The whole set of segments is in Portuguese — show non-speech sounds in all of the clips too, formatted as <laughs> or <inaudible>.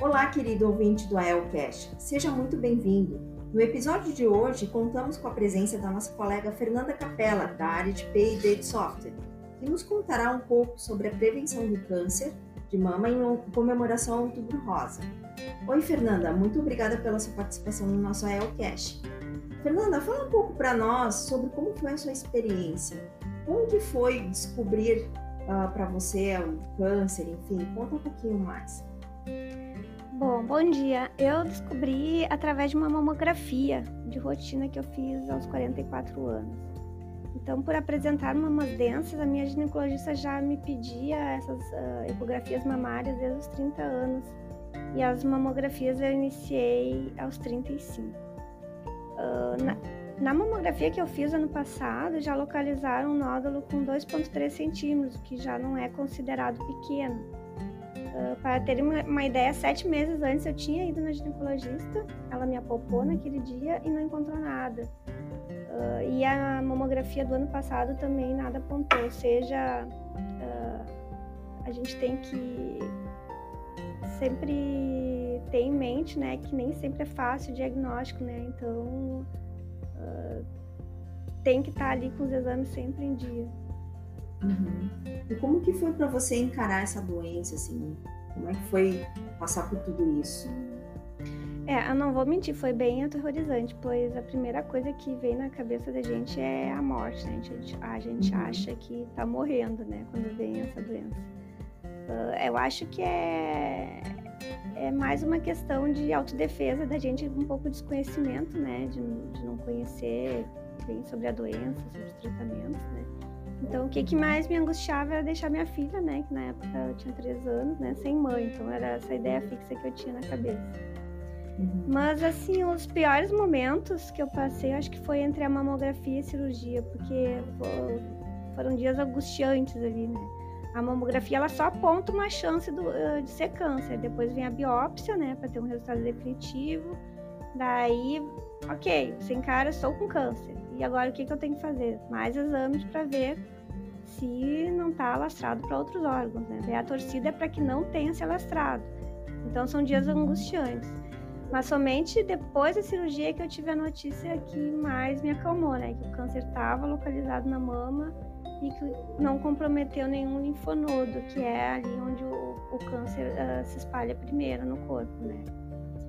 Olá, querido ouvinte do AELcast, seja muito bem-vindo. No episódio de hoje, contamos com a presença da nossa colega Fernanda Capella, da área de P&D de software, que nos contará um pouco sobre a prevenção do câncer de mama em comemoração ao Outubro Rosa. Oi, Fernanda, muito obrigada pela sua participação no nosso AELcast. Fernanda, fala um pouco para nós sobre como foi a sua experiência. Como que foi descobrir uh, ah, para você o câncer, enfim, conta um pouquinho mais. Bom, bom dia. Eu descobri através de uma mamografia de rotina que eu fiz aos 44 anos. Então, por apresentar mamas densas, a minha ginecologista já me pedia essas uh, ecografias mamárias desde os 30 anos. E as mamografias eu iniciei aos 35. Uh, na, na mamografia que eu fiz ano passado, já localizaram um nódulo com 2,3 centímetros, que já não é considerado pequeno. Uh, para ter uma, uma, ideia, sete meses antes eu tinha ido na ginecologista, ela me uhum. naquele dia e não encontrou nada. Uh, e a mamografia do ano passado também nada apontou, ou seja, uh, a gente tem que sempre ter em mente, né, que nem sempre é fácil o diagnóstico, né, então tem que estar ali com os exames sempre em dia. Uhum. E como que foi para você encarar essa doença, assim? Como é que foi passar por tudo isso? É, eu não vou mentir, foi bem aterrorizante, pois a primeira coisa que vem na cabeça da gente é a morte, né? A gente, a gente uhum. acha que tá morrendo, né? Quando vem essa doença. Uh, eu acho que é, é mais uma questão de autodefesa da gente, um pouco de desconhecimento, né? De, de não conhecer bem sobre a doença, sobre os tratamentos, né? Então, o que, que mais me angustiava era deixar minha filha, né, que na época eu tinha três anos, né, sem mãe. Então, era essa ideia fixa que eu tinha na cabeça. Uhum. Mas, assim, os piores momentos que eu passei, acho que foi entre a mamografia e a cirurgia, porque foram dias angustiantes ali, né. A mamografia, ela só aponta uma chance do, de ser câncer. Depois vem a biópsia, né, para ter um resultado definitivo. Daí, ok, você encara, estou com câncer. E agora o que, que eu tenho que fazer? Mais exames para ver se não está alastrado para outros órgãos, né? E a torcida é para que não tenha se alastrado. Então são dias angustiantes. Mas somente depois da cirurgia que eu tive a notícia que mais me acalmou, né? Que o câncer estava localizado na mama e que não comprometeu nenhum linfonodo, que é ali onde o, o câncer uh, se espalha primeiro no corpo, né?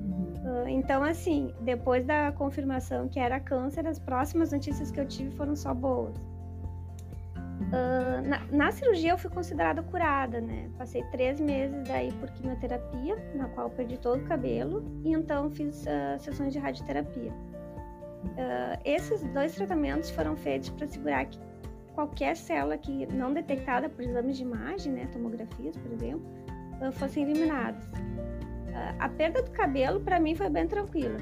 Uh, então, assim, depois da confirmação que era câncer, as próximas notícias que eu tive foram só boas. Uh, na, na, cirurgia eu fui considerada curada, né? Passei três meses daí por quimioterapia, na qual perdi todo o cabelo, e então fiz uh, sessões de radioterapia. Esses dois tratamentos foram feitos para segurar que qualquer célula que não detectada por exames de imagem, né, tomografias, por exemplo, fossem eliminadas a perda do cabelo para mim foi bem tranquila,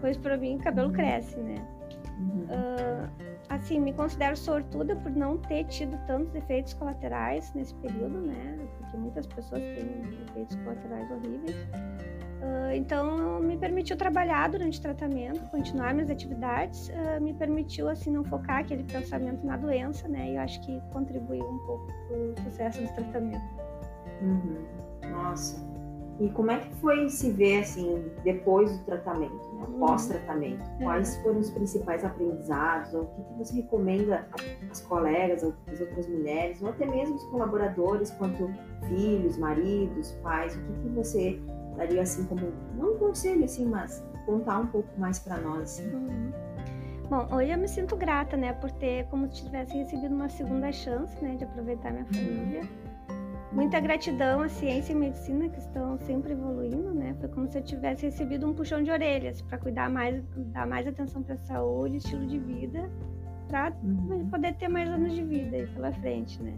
pois para mim o cabelo uhum. cresce, né? Uhum. Uh, assim, me considero sortuda por não ter tido tantos efeitos colaterais nesse período, né? Porque muitas pessoas têm efeitos colaterais horríveis. Uh, então, me permitiu trabalhar durante o tratamento, continuar minhas atividades, uh, me permitiu, assim, não focar aquele pensamento na doença, né? E eu acho que contribuiu um pouco para o sucesso do tratamento. Uhum. Nossa, E como é que foi se ver assim depois do tratamento, né? Uhum. pós-tratamento? Uhum. Quais foram os principais aprendizados? Ou o que, que você recomenda às colegas, às outras mulheres, ou até mesmo os colaboradores, quanto filhos, maridos, pais? O que, que você daria assim como não um conselho assim, mas contar um pouco mais para nós? Assim? Uhum. Bom, hoje eu me sinto grata, né, por ter como se tivesse recebido uma segunda chance, né, de aproveitar minha família. Muita gratidão à ciência e medicina que estão sempre evoluindo, né? Foi como se eu tivesse recebido um puxão de orelhas para cuidar mais, dar mais atenção para a saúde, estilo de vida, para uhum. poder ter mais anos de vida aí pela frente, né?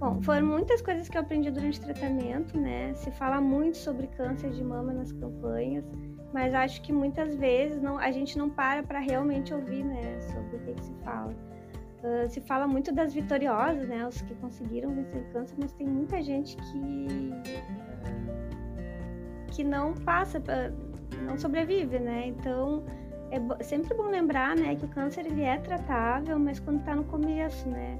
Bom, foram muitas coisas que eu aprendi durante o tratamento, né? Se fala muito sobre câncer de mama nas campanhas, mas acho que muitas vezes não, a gente não para para realmente ouvir, né? Sobre o que, que se fala. Uh, se fala muito das vitoriosas, né? Os que conseguiram vencer o câncer, mas tem muita gente que que não passa, não sobrevive, né? Então é sempre bom lembrar, né, que o câncer ele é tratável, mas quando está no começo, né?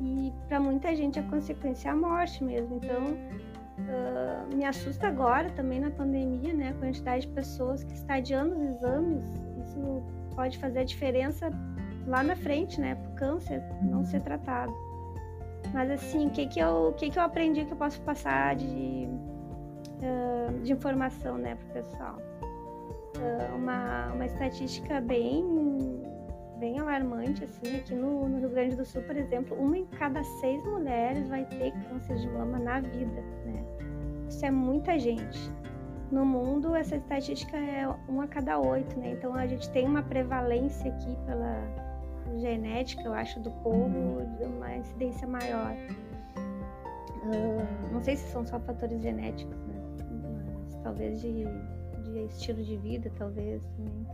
E para muita gente a consequência é a morte mesmo. Então uh, me assusta agora também na pandemia, né? A quantidade de pessoas que está adiando os exames. Isso pode fazer a diferença lá na frente, né, para o câncer não ser tratado. Mas assim, o que que eu, que que eu aprendi que eu posso passar de, uh, de informação, né, para o pessoal? Uh, uma, uma estatística bem bem alarmante assim aqui no, no, Rio Grande do Sul, por exemplo, uma em cada seis mulheres vai ter câncer de mama na vida, né? Isso é muita gente. No mundo, essa estatística é uma a cada oito, né? Então a gente tem uma prevalência aqui pela genética, eu acho, do povo de uma incidência maior. Uh, não sei se são só fatores genéticos, né? Mas talvez de, de estilo de vida, talvez também.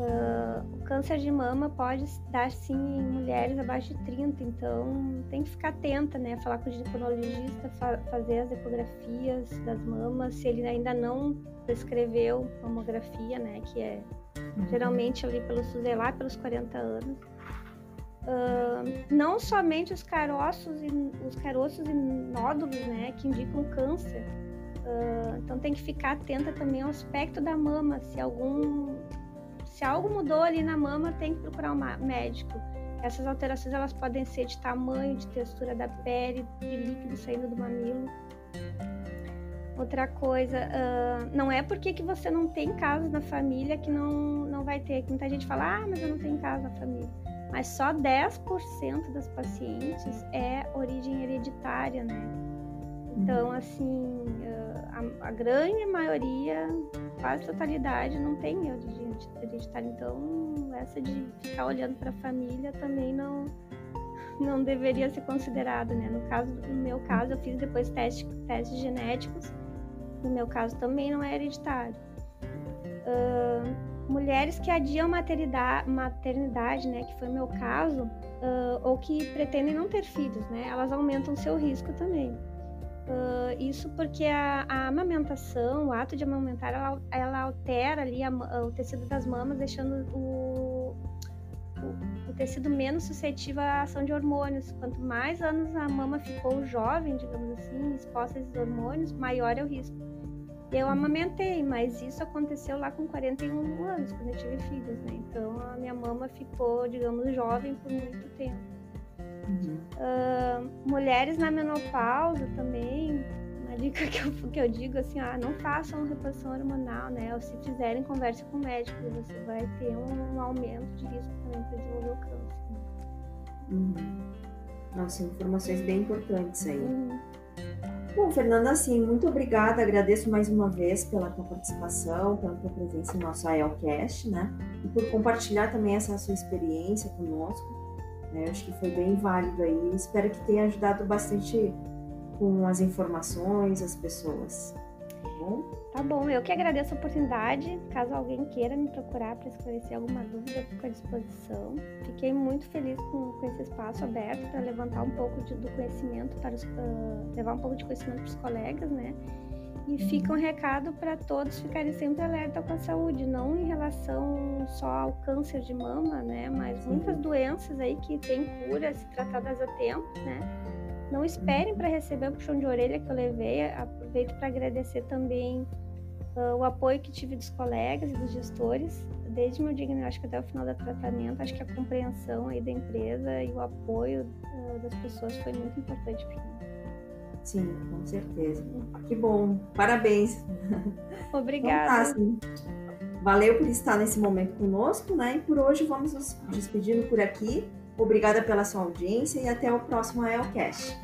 Uh, o câncer de mama pode dar sim em mulheres abaixo de 30, então tem que ficar atenta, né? Falar com o ginecologista, fa fazer as ecografias das mamas, se ele ainda não prescreveu mamografia, né? Que é. Geralmente ali pelo lá pelos 40 anos. Uh, não somente os caroços e os caroços e nódulos, né, que indicam câncer. Uh, então tem que ficar atenta também ao aspecto da mama. Se algum, se algo mudou ali na mama, tem que procurar um médico. Essas alterações elas podem ser de tamanho, de textura da pele, de líquido saindo do mamilo. Outra coisa, uh, não é porque que você não tem casos na família que não, não vai ter. Muita gente fala, ah, mas eu não tenho caso na família. Mas só 10% das pacientes é origem hereditária, né? Então, uhum. assim, a, a, grande maioria, quase totalidade, não tem origem hereditária. Então, essa de ficar olhando para a família também não, não deveria ser considerada, né? No caso, no meu caso, eu fiz depois testes, testes genéticos no meu caso também não é hereditário. Uh, mulheres que adiam maternidade, maternidade, né, que foi meu caso, uh, ou que pretendem não ter filhos, né, elas aumentam seu risco também. Uh, isso porque a, a, amamentação, o ato de amamentar, ela, ela altera ali a, o tecido das mamas, deixando o, o, o, tecido menos suscetível à ação de hormônios. Quanto mais anos a mama ficou jovem, digamos assim, exposta a esses hormônios, maior é o risco. Eu amamentei, mas isso aconteceu lá com 41 anos, quando eu tive filhos, né? Então a minha mama ficou, digamos, jovem por muito tempo. Uhum. Uh, mulheres na menopausa também, uma dica que eu, que eu digo assim, ah, não façam reposição hormonal, né? Ou se fizerem, converse com o médico, você vai ter um, um aumento de risco também para desenvolver o câncer. Né? Uhum. Nossa, informações bem importantes aí. Uhum. Bom, Fernanda, assim, muito obrigada. Agradeço mais uma vez pela tua participação, pela tua presença no nosso AELcast, né? E por compartilhar também essa sua experiência conosco. Né? Acho que foi bem válido aí. Espero que tenha ajudado bastante com as informações, as pessoas. Tá bom? Tá bom, eu que agradeço a oportunidade. Caso alguém queira me procurar para esclarecer alguma dúvida, fico à disposição. Fiquei muito feliz com, com esse espaço aberto para levantar um pouco de, do conhecimento, para os, uh, levar um pouco de conhecimento para os colegas, né? E fica um recado para todos ficarem sempre alerta com a saúde, não em relação só ao câncer de mama, né? Mas muitas doenças aí que têm cura se tratadas a tempo, né? Não esperem para receber o puxão de orelha que eu levei. Aproveito para agradecer também uh, o apoio que tive dos colegas e dos gestores, desde meu diagnóstico até o final do tratamento. Acho que a compreensão aí da empresa e o apoio uh, das pessoas foi muito importante para mim. Sim, com certeza. Que bom. Parabéns. <laughs> Obrigada. Então, Valeu por estar nesse momento conosco, né? E por hoje vamos nos despedindo por aqui. Obrigada pela sua audiência e até o próximo AELCast.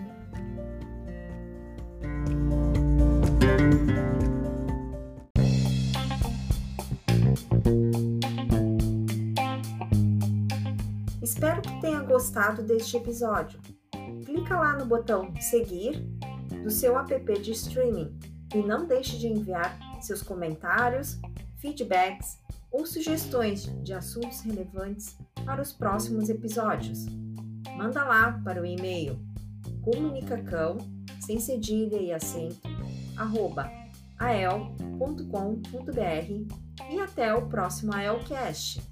Espero que tenha gostado deste episódio. Clica lá no botão seguir do seu app de streaming e não deixe de enviar seus comentários, feedbacks ou sugestões de assuntos relevantes para os próximos episódios. Manda lá para o e-mail comunicacão, sem cedilha e acento, arroba ael.com.br e até o próximo AELcast.